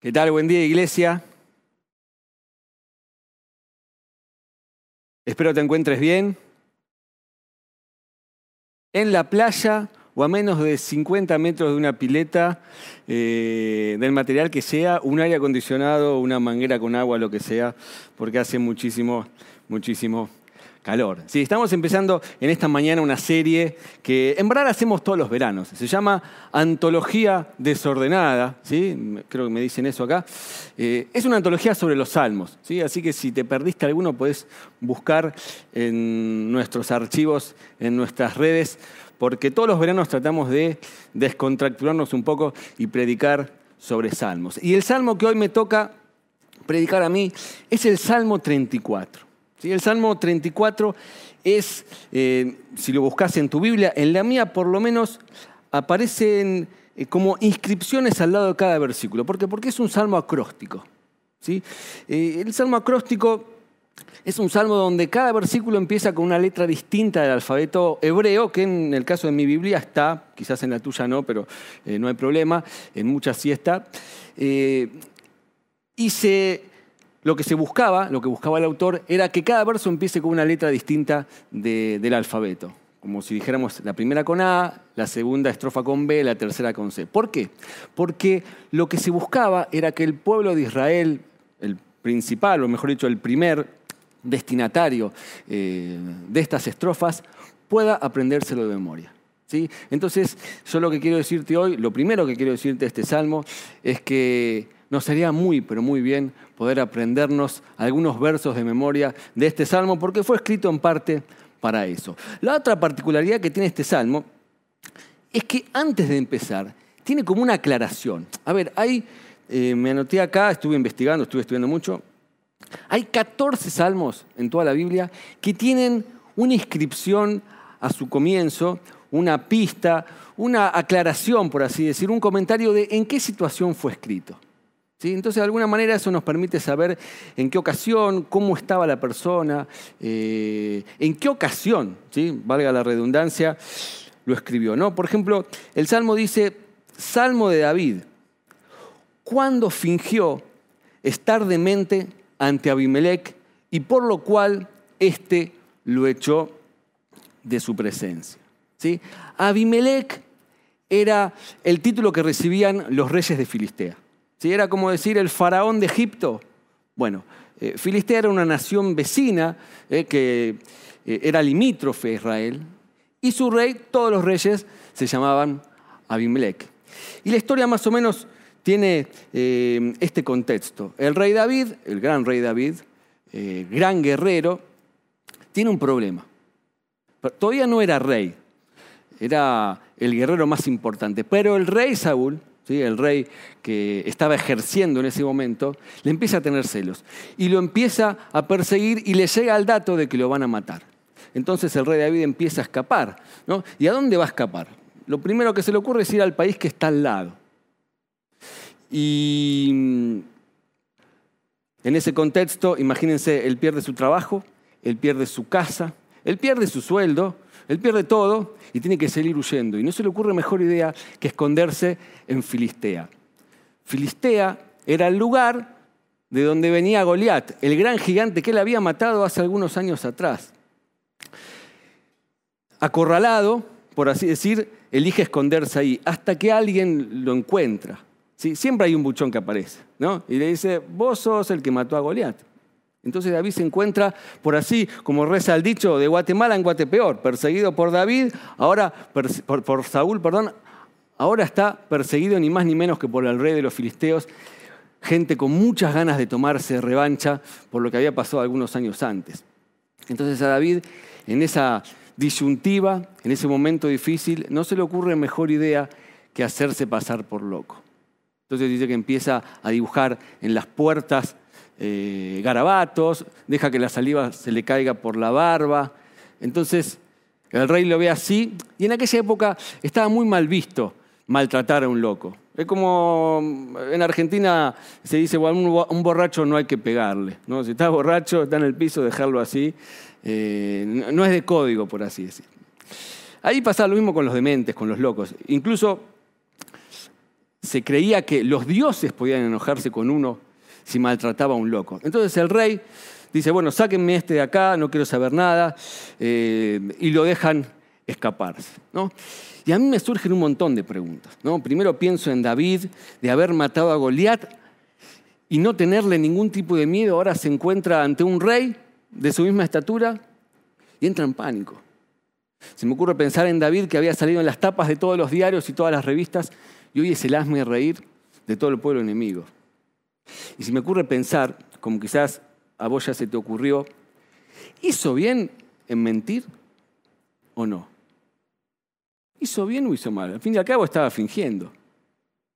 ¿Qué tal? Buen día, iglesia. Espero te encuentres bien. En la playa o a menos de 50 metros de una pileta, eh, del material que sea, un aire acondicionado, una manguera con agua, lo que sea, porque hace muchísimo, muchísimo calor. Estamos empezando en esta mañana una serie que en verdad hacemos todos los veranos. Se llama Antología Desordenada, ¿sí? creo que me dicen eso acá. Eh, es una antología sobre los salmos, ¿sí? así que si te perdiste alguno puedes buscar en nuestros archivos, en nuestras redes, porque todos los veranos tratamos de descontracturarnos un poco y predicar sobre salmos. Y el salmo que hoy me toca predicar a mí es el Salmo 34. El Salmo 34 es, eh, si lo buscas en tu Biblia, en la mía por lo menos aparecen eh, como inscripciones al lado de cada versículo. ¿Por qué? Porque es un salmo acróstico. ¿sí? Eh, el salmo acróstico es un salmo donde cada versículo empieza con una letra distinta del alfabeto hebreo, que en el caso de mi Biblia está, quizás en la tuya no, pero no hay problema, en muchas sí está. y se lo que se buscaba, lo que buscaba el autor, era que cada verso empiece con una letra distinta del alfabeto. Como si dijéramos la primera con A, la segunda estrofa con B, la tercera con C. ¿Por qué? Porque lo que se buscaba era que el pueblo de Israel, el principal, o mejor dicho, el primer destinatario eh, de estas estrofas, pueda aprendérselo de memoria. ¿sí? Entonces, yo lo que quiero decirte hoy, lo primero que quiero decirte de este salmo, es que nos sería muy, pero muy bien poder aprendernos algunos versos de memoria de este salmo, porque fue escrito en parte para eso. La otra particularidad que tiene este salmo es que antes de empezar, tiene como una aclaración. A ver, hay, eh, me anoté acá, estuve investigando, estuve estudiando mucho, hay 14 salmos en toda la Biblia que tienen una inscripción a su comienzo, una pista, una aclaración, por así decir, un comentario de en qué situación fue escrito. Entonces, de alguna manera eso nos permite saber en qué ocasión, cómo estaba la persona, eh, en qué ocasión, ¿sí? valga la redundancia, lo escribió. ¿no? Por ejemplo, el Salmo dice, Salmo de David, cuando fingió estar demente ante Abimelech y por lo cual éste lo echó de su presencia. ¿sí? Abimelech era el título que recibían los reyes de Filistea. Si era como decir el faraón de Egipto. Bueno, eh, Filistea era una nación vecina eh, que eh, era limítrofe a Israel y su rey, todos los reyes se llamaban Abimelech. Y la historia más o menos tiene este contexto. El rey David, el gran rey David, gran guerrero, tiene un problema. Todavía no era rey, era el guerrero más importante, pero el rey Saúl el rey que estaba ejerciendo en ese momento, le empieza a tener celos y lo empieza a perseguir y le llega al dato de que lo van a matar. Entonces el rey David empieza a escapar. ¿no? ¿Y a dónde va a escapar? Lo primero que se le ocurre es ir al país que está al lado. Y mm, en ese contexto, imagínense, él pierde su trabajo, él pierde su casa, él pierde su sueldo, él pierde todo y tiene que salir huyendo. Y no se le ocurre mejor idea que esconderse en Filistea. Filistea era el lugar de donde venía Goliat, el gran gigante que él había matado hace algunos años atrás. Acorralado, por así decir, elige esconderse ahí hasta que alguien lo encuentra. ¿Sí? Siempre hay un buchón que aparece, ¿no? Y le dice, vos sos el que mató a Goliat. Entonces David se encuentra, por así, como reza el dicho, de Guatemala en Guatepeor, perseguido por David, ahora por, Saúl, perdón, ahora está perseguido ni más ni menos que por el rey de los filisteos, gente con muchas ganas de tomarse revancha por lo que había pasado algunos años antes. Entonces a David, en esa disyuntiva, en ese momento difícil, no se le ocurre mejor idea que hacerse pasar por loco. Entonces dice que empieza a dibujar en las puertas eh, garabatos, deja que la saliva se le caiga por la barba. Entonces el rey lo ve así y en aquella época estaba muy mal visto maltratar a un loco. Es como en Argentina se dice, bueno, un borracho no hay que pegarle. ¿no? Si está borracho, está en el piso, dejarlo así. Eh, no es de código, por así decir. Ahí pasa lo mismo con los dementes, con los locos. Incluso se creía que los dioses podían enojarse con uno si maltrataba a un loco. Entonces el rey dice, bueno, sáquenme este de acá, no quiero saber nada, eh, y lo dejan escaparse. ¿no? Y a mí me surgen un montón de preguntas. ¿no? Primero pienso en David, de haber matado a Goliat y no tenerle ningún tipo de miedo, ahora se encuentra ante un rey de su misma estatura y entra en pánico. Se me ocurre pensar en David que había salido en las tapas de todos los diarios y todas las revistas y hoy es el asme reír de todo el pueblo enemigo. Y si me ocurre pensar, como quizás a vos ya se te ocurrió, ¿hizo bien en mentir o no? ¿Hizo bien o hizo mal? Al fin y al cabo estaba fingiendo.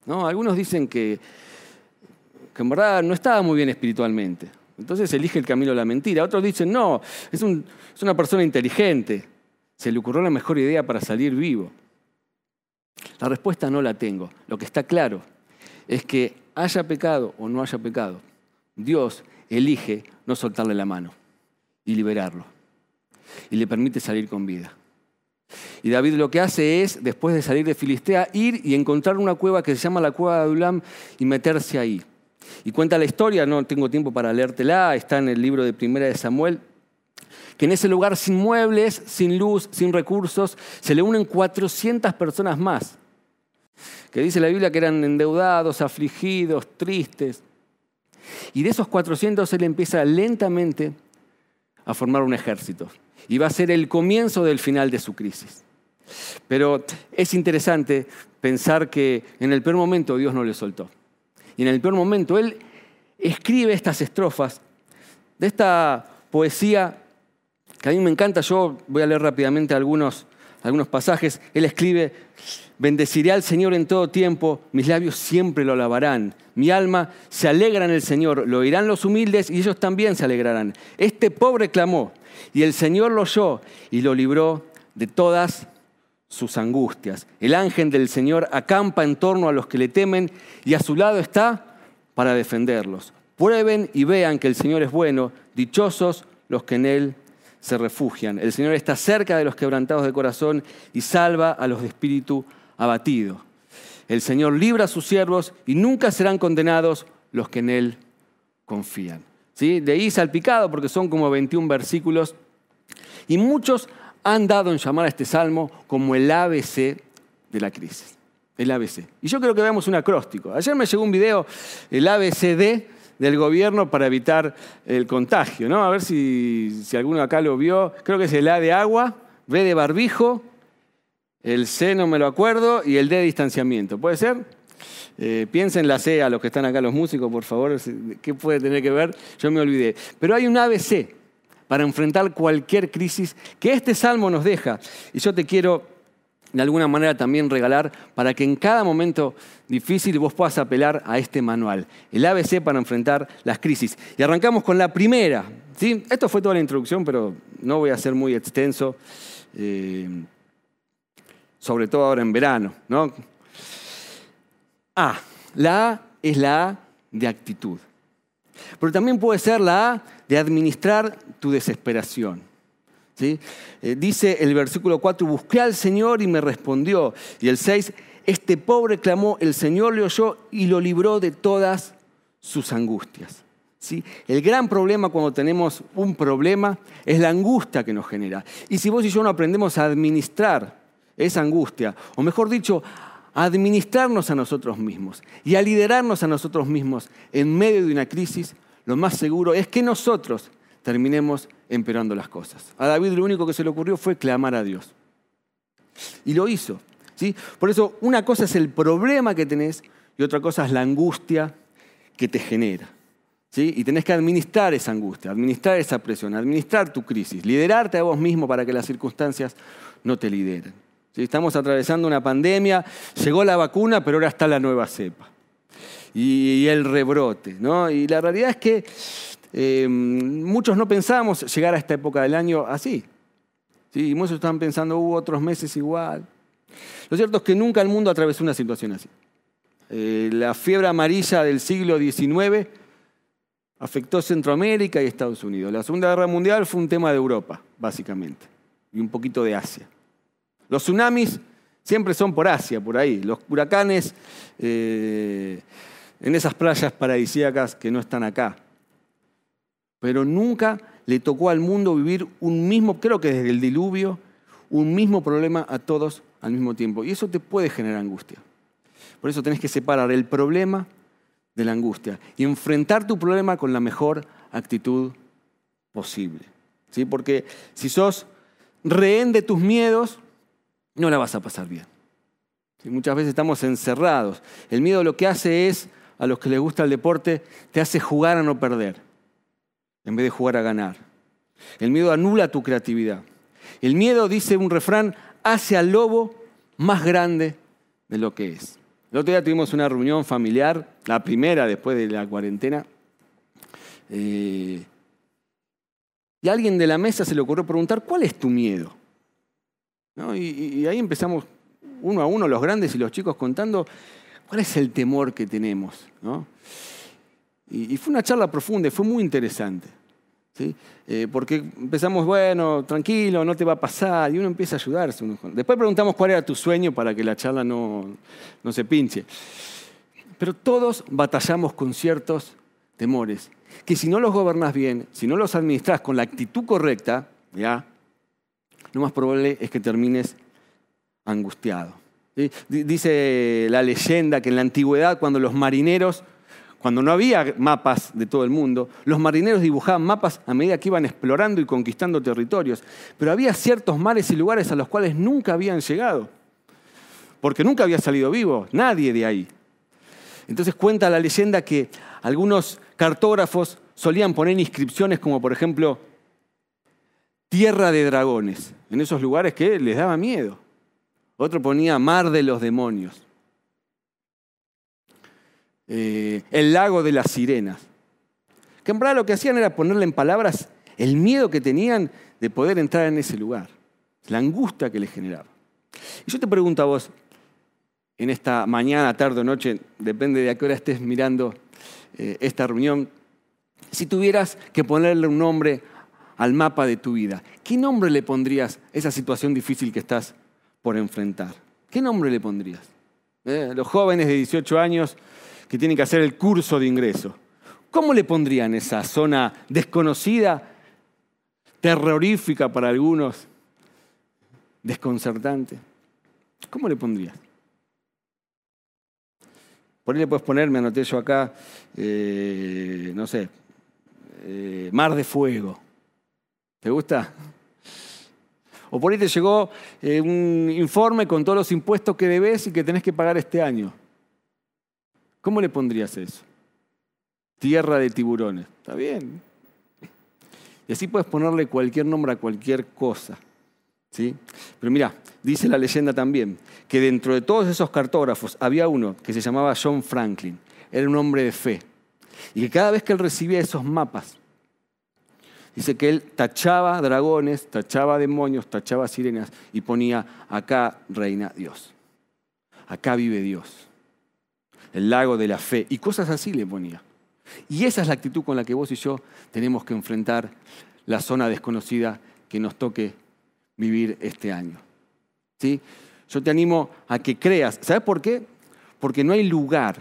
¿no? Algunos dicen que, que en verdad no estaba muy bien espiritualmente. Entonces elige el camino de la mentira. Otros dicen, no, es, es una persona inteligente. Se le ocurrió la mejor idea para salir vivo. La respuesta no la tengo. Lo que está claro es que haya pecado o no haya pecado, Dios elige no soltarle la mano y liberarlo. Y le permite salir con vida. Y David lo que hace es, después de salir de Filistea, ir y encontrar una cueva que se llama la cueva de Adulam y meterse ahí. Y cuenta la historia, no tengo tiempo para leértela, está en el libro de Primera de Samuel, que en ese lugar sin muebles, sin luz, sin recursos, se le unen 400 personas más, que dice la Biblia que eran endeudados, afligidos, tristes. Y de esos 400 él empieza lentamente a formar un ejército. Y va a ser el comienzo del final de su crisis. Pero es interesante pensar que en el peor momento Dios no le soltó. Y en el peor momento él escribe estas estrofas de esta poesía que a mí me encanta. Yo voy a leer rápidamente algunos, algunos pasajes. Él escribe, bendeciré al Señor en todo tiempo, mis labios siempre lo alabarán. Mi alma se alegra en el Señor, lo oirán los humildes y ellos también se alegrarán. Este pobre clamó y el Señor lo oyó y lo libró de todas sus angustias. El ángel del Señor acampa en torno a los que le temen y a su lado está para defenderlos. Prueben y vean que el Señor es bueno, dichosos los que en Él se refugian. El Señor está cerca de los quebrantados de corazón y salva a los de espíritu abatido. El Señor libra a sus siervos y nunca serán condenados los que en Él confían. ¿Sí? De ahí salpicado porque son como 21 versículos y muchos han dado en llamar a este salmo como el ABC de la crisis. El ABC. Y yo creo que veamos un acróstico. Ayer me llegó un video, el ABCD del gobierno para evitar el contagio, ¿no? A ver si, si alguno acá lo vio. Creo que es el A de agua, B de barbijo, el C no me lo acuerdo y el D de distanciamiento. ¿Puede ser? Eh, piensen la C a los que están acá, los músicos, por favor, ¿qué puede tener que ver? Yo me olvidé. Pero hay un ABC para enfrentar cualquier crisis que este salmo nos deja. Y yo te quiero de alguna manera también regalar para que en cada momento difícil vos puedas apelar a este manual, el ABC para enfrentar las crisis. Y arrancamos con la primera. ¿sí? Esto fue toda la introducción, pero no voy a ser muy extenso, eh, sobre todo ahora en verano. ¿no? A. La A es la A de actitud. Pero también puede ser la A de administrar tu desesperación. Eh, dice el versículo 4, busqué al Señor y me respondió. Y el 6, este pobre clamó, el Señor le oyó y lo libró de todas sus angustias. El gran problema cuando tenemos un problema es la angustia que nos genera. Y si vos y yo no aprendemos a administrar esa angustia, o mejor dicho, a administrarnos a nosotros mismos y a liderarnos a nosotros mismos en medio de una crisis, lo más seguro es que nosotros terminemos empeorando las cosas. A David lo único que se le ocurrió fue clamar a Dios. Y lo hizo. ¿sí? Por eso una cosa es el problema que tenés y otra cosa es la angustia que te genera. ¿sí? Y tenés que administrar esa angustia, administrar esa presión, administrar tu crisis, liderarte a vos mismo para que las circunstancias no te lideren. Estamos atravesando una pandemia, llegó la vacuna, pero ahora está la nueva cepa. Y, el rebrote. ¿no? Y la realidad es que eh, muchos no pensamos llegar a esta época del año así. ¿sí? Muchos están pensando, hubo otros meses igual. Lo cierto es que nunca el mundo atravesó una situación así. Eh, la fiebre amarilla del siglo XIX afectó Centroamérica y Estados Unidos. La Segunda Guerra Mundial fue un tema de Europa, básicamente, y un poquito de Asia. Los tsunamis Siempre son por Asia, por ahí. Los huracanes eh, en esas playas paradisíacas que no están acá. Pero nunca le tocó al mundo vivir un mismo, creo que desde el diluvio, un mismo problema a todos al mismo tiempo. Y eso te puede generar angustia. Por eso tenés que separar el problema de la angustia y enfrentar tu problema con la mejor actitud posible. ¿Sí? Porque si sos rehén de tus miedos, no la vas a pasar bien. Muchas veces estamos encerrados. El miedo lo que hace es, a los que les gusta el deporte, te hace jugar a no perder, en vez de jugar a ganar. El miedo anula tu creatividad. El miedo, dice un refrán, hace al lobo más grande de lo que es. El otro día tuvimos una reunión familiar, la primera después de la cuarentena, eh, y a alguien de la mesa se le ocurrió preguntar, ¿cuál es tu miedo? Y, ahí empezamos uno a uno, los grandes y los chicos, contando cuál es el temor que tenemos. Y, fue una charla profunda, fue muy interesante. Eh, porque empezamos, bueno, tranquilo, no te va a pasar, y uno empieza a ayudarse. Después preguntamos cuál era tu sueño para que la charla no, no se pinche. Pero todos batallamos con ciertos temores, que si no los gobernás bien, si no los administras con la actitud correcta, ¿ya? lo más probable es que termines angustiado. Dice la leyenda que en la antigüedad, cuando los marineros, cuando no había mapas de todo el mundo, los marineros dibujaban mapas a medida que iban explorando y conquistando territorios. Pero había ciertos mares y lugares a los cuales nunca habían llegado, porque nunca había salido vivo nadie de ahí. Entonces cuenta la leyenda que algunos cartógrafos solían poner inscripciones como por ejemplo tierra de dragones, en esos lugares que les daba miedo. Otro ponía mar de los demonios. Eh, el lago de las sirenas. Que en verdad lo que hacían era ponerle en palabras el miedo que tenían de poder entrar en ese lugar, la angustia que les generaba. Y yo te pregunto a vos, en esta mañana, tarde o noche, depende de a qué hora estés mirando eh, esta reunión, si tuvieras que ponerle un nombre al mapa de tu vida, ¿qué nombre le pondrías a esa situación difícil que estás por enfrentar? ¿Qué nombre le pondrías? Eh, los jóvenes de 18 años que tienen que hacer el curso de ingreso, ¿cómo le pondrían esa zona desconocida, terrorífica para algunos, desconcertante? ¿Cómo le pondrías? Por ahí le puedes poner, me anoté yo acá, eh, no sé, eh, mar de fuego. ¿Te gusta? O por ahí te llegó eh, un informe con todos los impuestos que debes y que tenés que pagar este año. ¿Cómo le pondrías eso? Tierra de tiburones. Está bien. Y así puedes ponerle cualquier nombre a cualquier cosa. ¿sí? Pero mira, dice la leyenda también que dentro de todos esos cartógrafos había uno que se llamaba John Franklin. Era un hombre de fe. Y que cada vez que él recibía esos mapas, Dice que él tachaba dragones, tachaba demonios, tachaba sirenas y ponía, acá reina Dios. Acá vive Dios. El lago de la fe. Y cosas así le ponía. Y esa es la actitud con la que vos y yo tenemos que enfrentar la zona desconocida que nos toque vivir este año. ¿Sí? Yo te animo a que creas. ¿Sabes por qué? Porque no hay lugar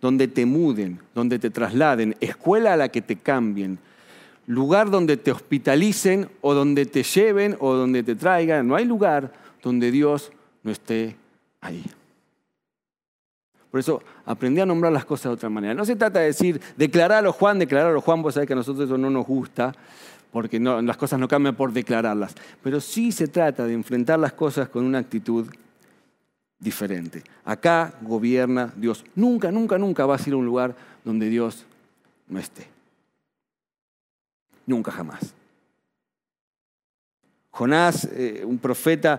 donde te muden, donde te trasladen, escuela a la que te cambien, lugar donde te hospitalicen o donde te lleven o donde te traigan. No hay lugar donde Dios no esté ahí. Por eso aprendí a nombrar las cosas de otra manera. No se trata de decir, declararlo Juan, declararlo Juan, vos sabés que a nosotros eso no nos gusta, porque las cosas no cambian por declararlas. Pero sí se trata de enfrentar las cosas con una actitud diferente. Acá gobierna Dios. Nunca, nunca, nunca vas a ir a un lugar donde Dios no esté. Nunca jamás. Jonás, eh, un profeta,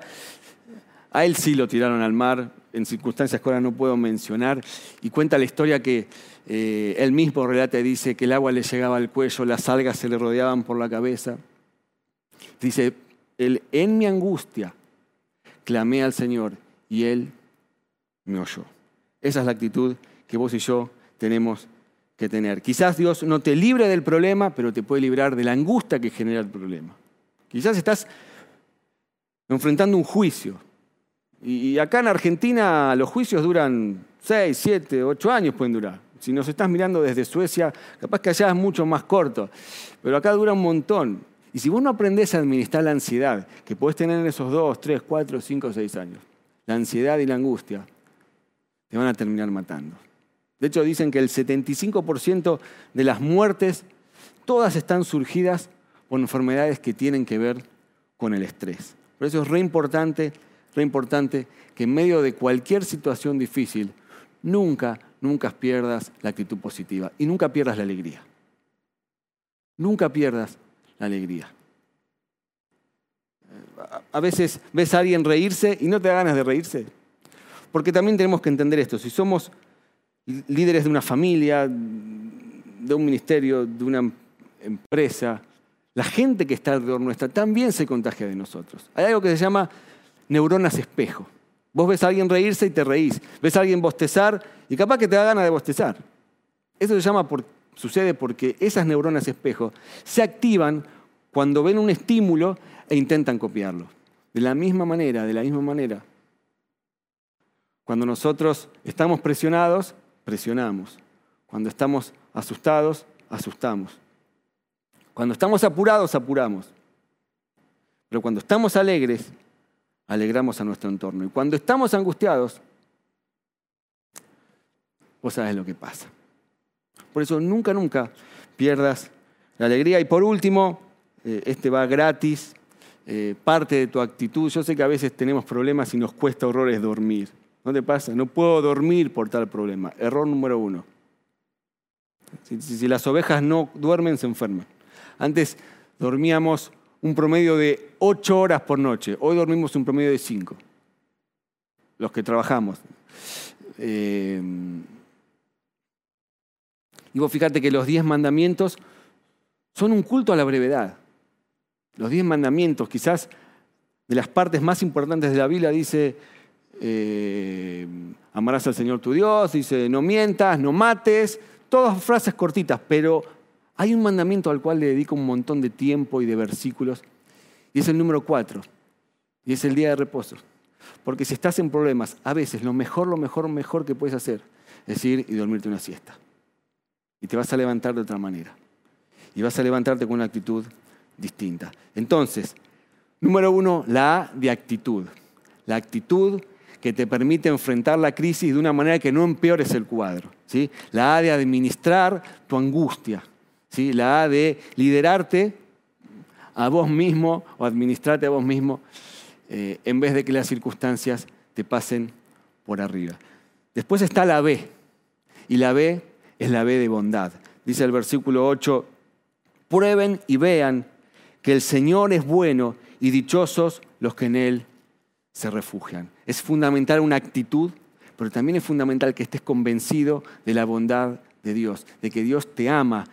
a él sí lo tiraron al mar, en circunstancias que ahora no puedo mencionar, y cuenta la historia que eh, él mismo relata dice que el agua le llegaba al cuello, las algas se le rodeaban por la cabeza. Dice, él, en mi angustia clamé al Señor y Él me oyó. Esa es la actitud que vos y yo tenemos que tener. Quizás Dios no te libre del problema, pero te puede librar de la angustia que genera el problema. Quizás estás enfrentando un juicio Y acá en Argentina los juicios duran 6, 7, 8 años pueden durar. Si nos estás mirando desde Suecia, capaz que allá es mucho más corto, pero acá dura un montón. Y si vos no aprendés a administrar la ansiedad que podés tener en esos 2, 3, 4, 5, 6 años, la ansiedad y la angustia, te van a terminar matando. De hecho, dicen que el 75% de las muertes, todas están surgidas por enfermedades que tienen que ver con el estrés. Por eso es re importante, re importante que en medio de cualquier situación difícil, nunca, nunca pierdas la actitud positiva y nunca pierdas la alegría. Nunca pierdas la alegría. A veces ves a alguien reírse y no te da ganas de reírse. Porque también tenemos que entender esto. Si somos líderes de una familia, de un ministerio, de una empresa, la gente que está alrededor nuestra también se contagia de nosotros. Hay algo que se llama neuronas espejo. Vos ves a alguien reírse y te reís. Ves a alguien bostezar y capaz que te da ganas de bostezar. Eso se llama sucede porque esas neuronas espejo se activan cuando ven un estímulo e intentan copiarlo. De la misma manera, de la misma manera. Cuando nosotros estamos presionados, presionamos. Cuando estamos asustados, asustamos. Cuando estamos apurados, apuramos. Pero cuando estamos alegres, alegramos a nuestro entorno. Y cuando estamos angustiados, vos sabes lo que pasa. Por eso nunca, nunca pierdas la alegría. Y por último, eh, este va gratis, eh, parte de tu actitud. Yo sé que a veces tenemos problemas y nos cuesta horrores dormir. ¿No te pasa? No puedo dormir por tal problema. Error número uno. si las ovejas no duermen, se enferman. Antes dormíamos un promedio de ocho horas por noche, hoy dormimos un promedio de cinco, los que trabajamos. Eh, y vos fíjate que los diez mandamientos son un culto a la brevedad. Los diez mandamientos, quizás de las partes más importantes de la Biblia, dice, eh, amarás al Señor tu Dios, dice, no mientas, no mates, todas frases cortitas, pero hay un mandamiento al cual le dedico un montón de tiempo y de versículos, y es el número cuatro, y es el día de reposo. Porque si estás en problemas, a veces lo mejor, lo mejor, mejor que puedes hacer es ir y dormirte una siesta. Y te vas a levantar de otra manera. Y vas a levantarte con una actitud distinta. Entonces, número uno, la A de actitud. La actitud que te permite enfrentar la crisis de una manera que no empeores el cuadro. ¿sí? La A de administrar tu angustia, la A de liderarte a vos mismo o administrarte a vos mismo eh, en vez de que las circunstancias te pasen por arriba. Después está la B, y la B es la B de bondad. Dice el versículo 8, prueben y vean que el Señor es bueno y dichosos los que en Él se refugian. Es fundamental una actitud, pero también es fundamental que estés convencido de la bondad de Dios, de que Dios te ama,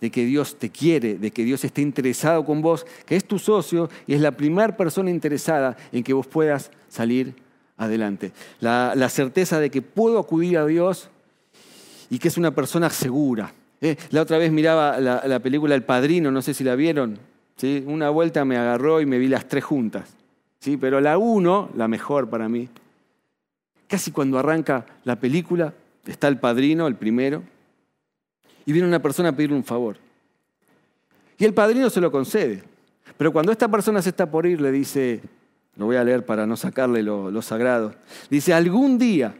de que Dios te quiere, de que Dios esté interesado con vos, que es tu socio y es la primera persona interesada en que vos puedas salir adelante. La, certeza de que puedo acudir a Dios y que es una persona segura. Eh, la otra vez miraba la, película El Padrino, no sé si la vieron. ¿sí? Una vuelta me agarró y me vi las tres juntas. ¿sí? Pero la uno, la mejor para mí, casi cuando arranca la película, está el padrino, el primero, y viene una persona a pedirle un favor. Y el padrino se lo concede. Pero cuando esta persona se está por ir, le dice, lo voy a leer para no sacarle lo, sagrado, dice, algún día,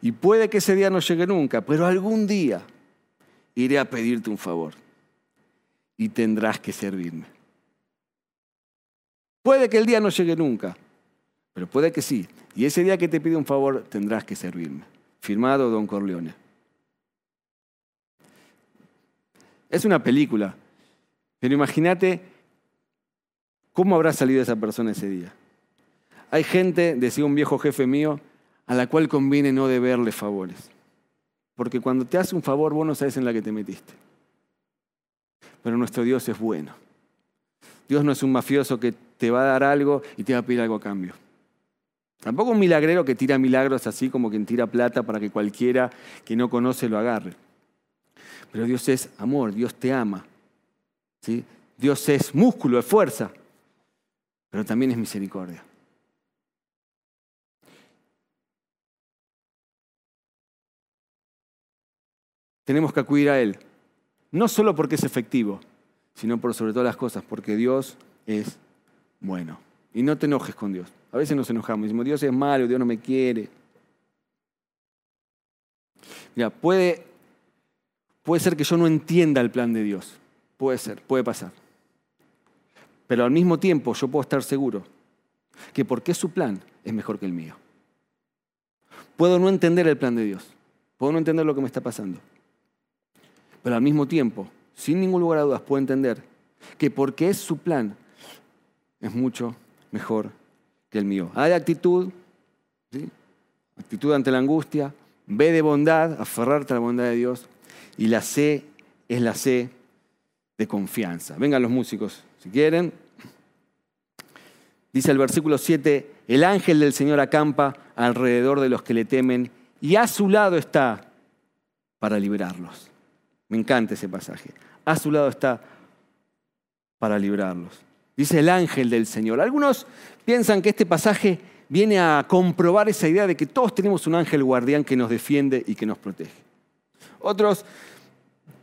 y puede que ese día no llegue nunca, pero algún día iré a pedirte un favor y tendrás que servirme. Puede que el día no llegue nunca, pero puede que sí. Y ese día que te pide un favor tendrás que servirme. Firmado Don Corleone. Es una película. Pero imagínate cómo habrá salido esa persona ese día. Hay gente, decía un viejo jefe mío, a la cual conviene no deberle favores. Porque cuando te hace un favor, vos no sabes en la que te metiste. Pero nuestro Dios es bueno. Dios no es un mafioso que te va a dar algo y te va a pedir algo a cambio. Tampoco un milagrero que tira milagros así como quien tira plata para que cualquiera que no conoce lo agarre. Pero Dios es amor, Dios te ama. ¿sí? Dios es músculo, es fuerza, pero también es misericordia. Tenemos que acudir a Él, no solo porque es efectivo, sino por sobre todas las cosas, porque Dios es bueno. Y no te enojes con Dios. A veces nos enojamos, decimos, Dios es malo, Dios no me quiere. Mira, puede puede ser que yo no entienda el plan de Dios. Puede ser, puede pasar. Pero al mismo tiempo yo puedo estar seguro que porque su plan es mejor que el mío. Puedo no entender el plan de Dios, puedo no entender lo que me está pasando, pero al mismo tiempo, sin ningún lugar a dudas, puedo entender que porque es su plan es mucho mejor que el mío. Hay actitud, actitud ante la angustia, ve de bondad, aferrarte a la bondad de Dios, y la C es la C de confianza. Vengan los músicos, si quieren. Dice el versículo 7, el ángel del Señor acampa alrededor de los que le temen y a su lado está para librarlos. Me encanta ese pasaje. A su lado está para librarlos. Dice el ángel del Señor. Algunos piensan que este pasaje viene a comprobar esa idea de que todos tenemos un ángel guardián que nos defiende y que nos protege. Otros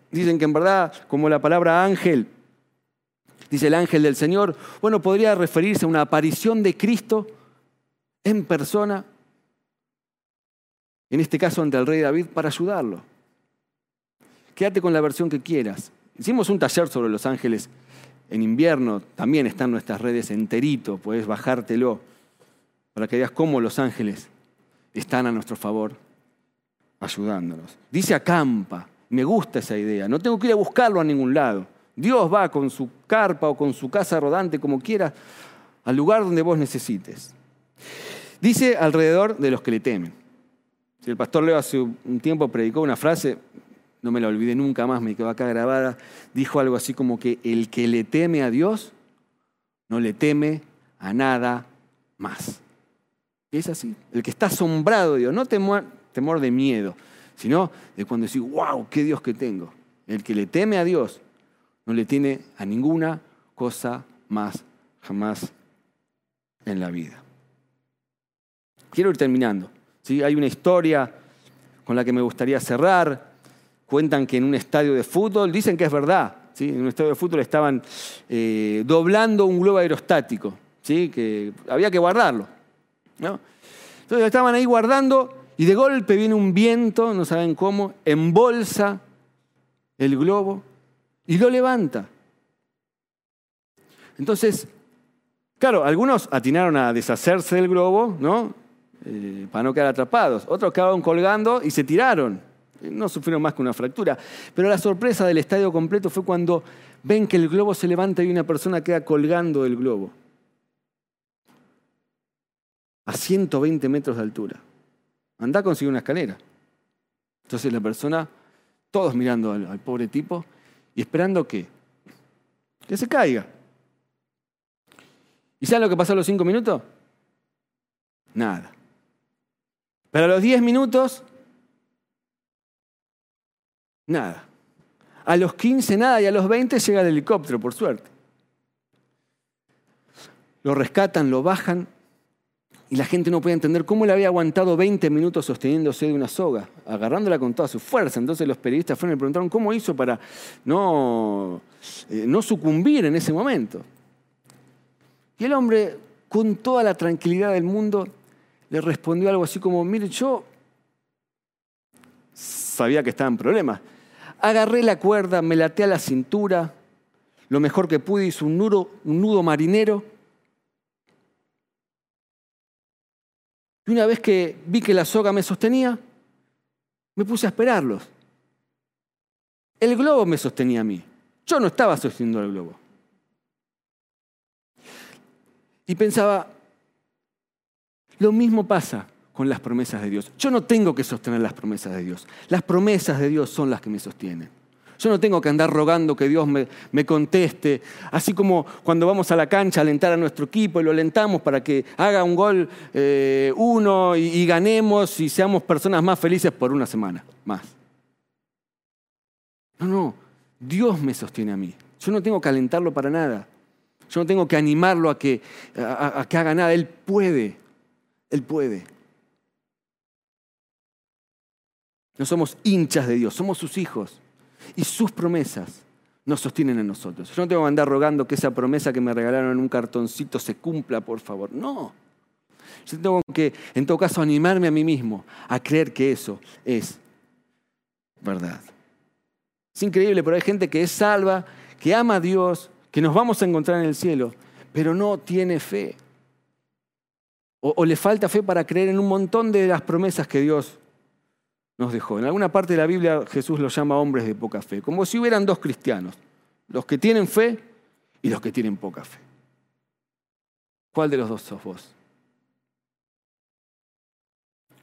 dicen que en verdad, como la palabra ángel dice el ángel del Señor, bueno, podría referirse a una aparición de Cristo en persona, en este caso ante el rey David, para ayudarlo. Quédate con la versión que quieras. Hicimos un taller sobre los ángeles en invierno, también está en nuestras redes enterito, puedes bajártelo para que veas cómo los ángeles están a nuestro favor ayudándonos. Dice acampa, me gusta esa idea, no tengo que ir a buscarlo a ningún lado. Dios va con su carpa o con su casa rodante, como quiera, al lugar donde vos necesites. Dice alrededor de los que le temen. Si el pastor Leo hace un tiempo predicó una frase, no me la olvidé nunca más, me quedó acá grabada, dijo algo así como que el que le teme a Dios no le teme a nada más. Es así. El que está asombrado de Dios, no temor, temor de miedo, sino de cuando decís, wow, qué Dios que tengo. El que le teme a Dios no le tiene a ninguna cosa más jamás en la vida. Quiero ir terminando. ¿sí? Hay una historia con la que me gustaría cerrar. Cuentan que en un estadio de fútbol, dicen que es verdad, ¿sí? en un estadio de fútbol estaban eh, doblando un globo aerostático, ¿sí? que había que guardarlo. Entonces estaban ahí guardando y de golpe viene un viento, no saben cómo, embolsa el globo y lo levanta. Entonces, claro, algunos atinaron a deshacerse del globo, ¿no? Eh, para no quedar atrapados. Otros quedaron colgando y se tiraron. No sufrieron más que una fractura. Pero la sorpresa del estadio completo fue cuando ven que el globo se levanta y una persona queda colgando del globo. A 120 metros de altura. Anda a conseguir una escalera. Entonces la persona, todos mirando al pobre tipo, y esperando que, que se caiga. ¿Y saben lo que pasó a los cinco minutos? Nada. Pero a los diez minutos, nada. A los quince nada y a los veinte llega el helicóptero, por suerte. Lo rescatan, lo bajan y la gente no puede entender cómo le había aguantado 20 minutos sosteniéndose de una soga, agarrándola con toda su fuerza. Entonces los periodistas fueron y le preguntaron cómo hizo para no, eh, no sucumbir en ese momento. Y el hombre, con toda la tranquilidad del mundo, le respondió algo así como, mire, yo sabía que estaba en problemas. Agarré la cuerda, me laté a la cintura, lo mejor que pude, hice un nudo, un nudo marinero Y una vez que vi que la soga me sostenía, me puse a esperarlos. El globo me sostenía a mí. Yo no estaba sosteniendo el globo. Y pensaba, lo mismo pasa con las promesas de Dios. Yo no tengo que sostener las promesas de Dios. Las promesas de Dios son las que me sostienen. Yo no tengo que andar rogando que Dios me, conteste. Así como cuando vamos a la cancha a alentar a nuestro equipo y lo alentamos para que haga un gol eh, uno y, ganemos y seamos personas más felices por una semana más. No, no. Dios me sostiene a mí. Yo no tengo que alentarlo para nada. Yo no tengo que animarlo a que, a que haga nada. Él puede. Él puede. No somos hinchas de Dios, somos sus hijos. Y sus promesas nos sostienen a nosotros. Yo no tengo que andar rogando que esa promesa que me regalaron en un cartoncito se cumpla, por favor. No. Yo tengo que, en todo caso, animarme a mí mismo a creer que eso es verdad. Es increíble, pero hay gente que es salva, que ama a Dios, que nos vamos a encontrar en el cielo, pero no tiene fe. O, o le falta fe para creer en un montón de las promesas que Dios nos dejó. En alguna parte de la Biblia Jesús los llama hombres de poca fe, como si hubieran dos cristianos, los que tienen fe y los que tienen poca fe. ¿Cuál de los dos sos vos?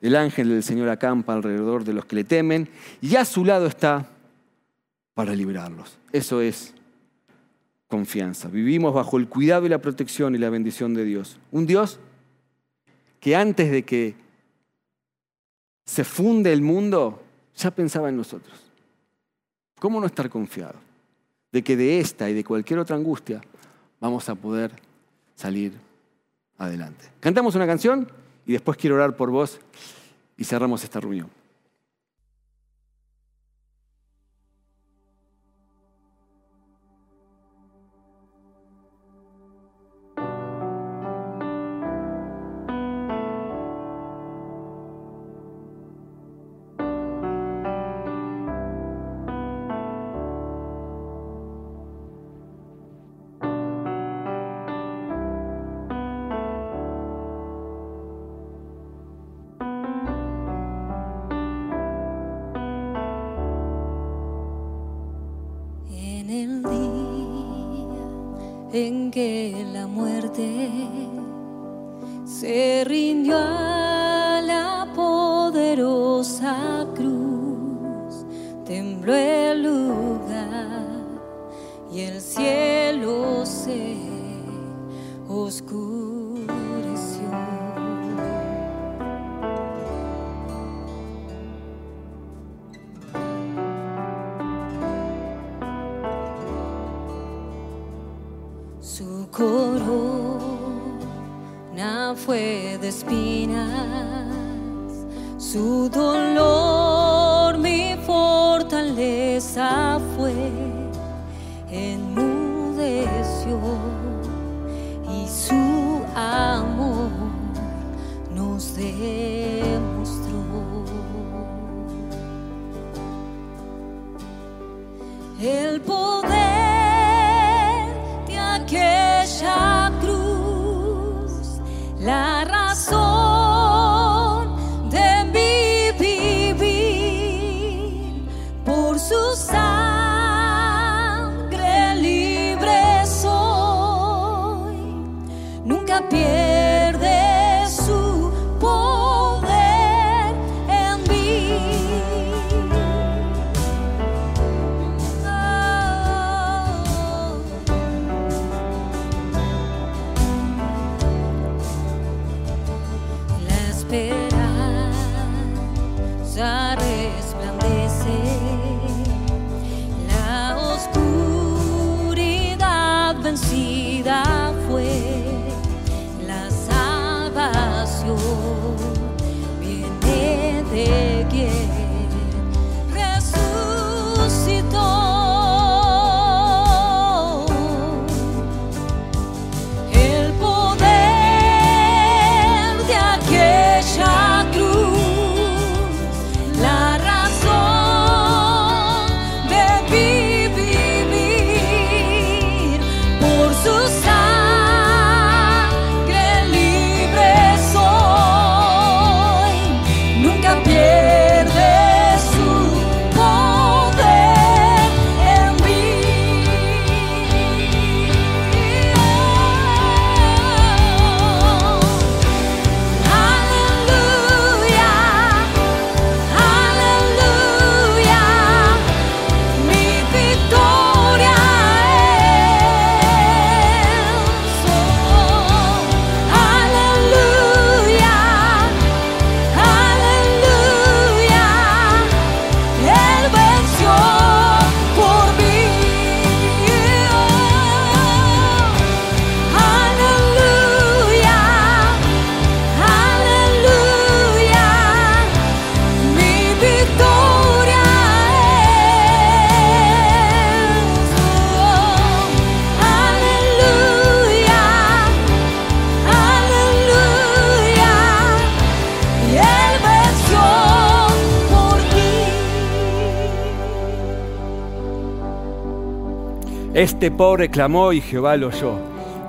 El ángel del Señor acampa alrededor de los que le temen y a su lado está para librarlos. Eso es confianza. Vivimos bajo el cuidado y la protección y la bendición de Dios. Un Dios que antes de que se funde el mundo, ya pensaba en nosotros. ¿Cómo no estar confiado de que de esta y de cualquier otra angustia vamos a poder salir adelante? Cantamos una canción y después quiero orar por vos y cerramos esta reunión. Fue de espinas, su dolor nunca Este pobre clamó y Jehová lo oyó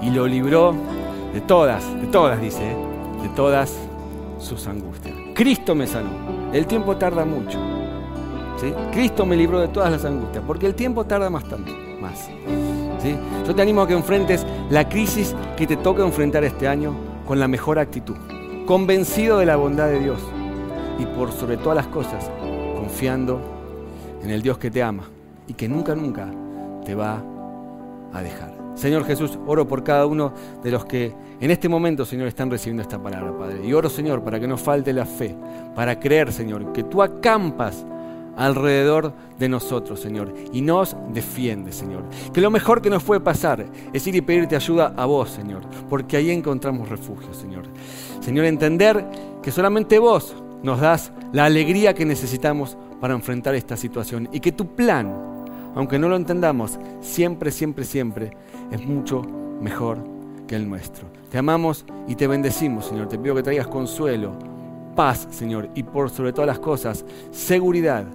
y lo libró de todas, de todas, dice, ¿eh? de todas sus angustias. Cristo me sanó. El tiempo tarda mucho. ¿sí? Cristo me libró de todas las angustias, porque el tiempo tarda más tanto, más. ¿sí? Yo te animo a que enfrentes la crisis que te toca enfrentar este año con la mejor actitud, convencido de la bondad de Dios y por sobre todas las cosas, confiando en el Dios que te ama y que nunca, nunca te va a dejar. Señor Jesús, oro por cada uno de los que en este momento, Señor, están recibiendo esta palabra, Padre. Y oro, Señor, para que no falte la fe, para creer, Señor, que tú acampas alrededor de nosotros, Señor, y nos defiende, Señor. Que lo mejor que nos puede pasar es ir y pedirte ayuda a vos, Señor, porque ahí encontramos refugio, Señor. Señor, entender que solamente vos nos das la alegría que necesitamos para enfrentar esta situación y que tu plan, aunque no lo entendamos, siempre, siempre, siempre es mucho mejor que el nuestro. Te amamos y te bendecimos, Señor. Te pido que traigas consuelo, paz, Señor, y por sobre todas las cosas, seguridad,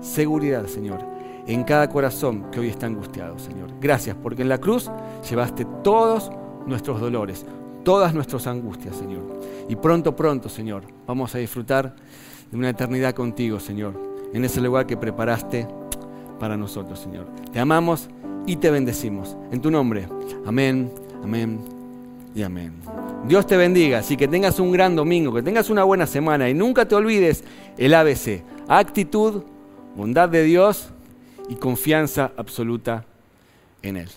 seguridad, Señor, en cada corazón que hoy está angustiado, Señor. Gracias, porque en la cruz llevaste todos nuestros dolores, todas nuestras angustias, Señor. Y pronto, pronto, Señor, vamos a disfrutar de una eternidad contigo, Señor, en ese lugar que preparaste para nosotros, Señor. Te amamos y te bendecimos. En tu nombre. Amén, amén y amén. Dios te bendiga, así que tengas un gran domingo, que tengas una buena semana y nunca te olvides el ABC. Actitud, bondad de Dios y confianza absoluta en Él.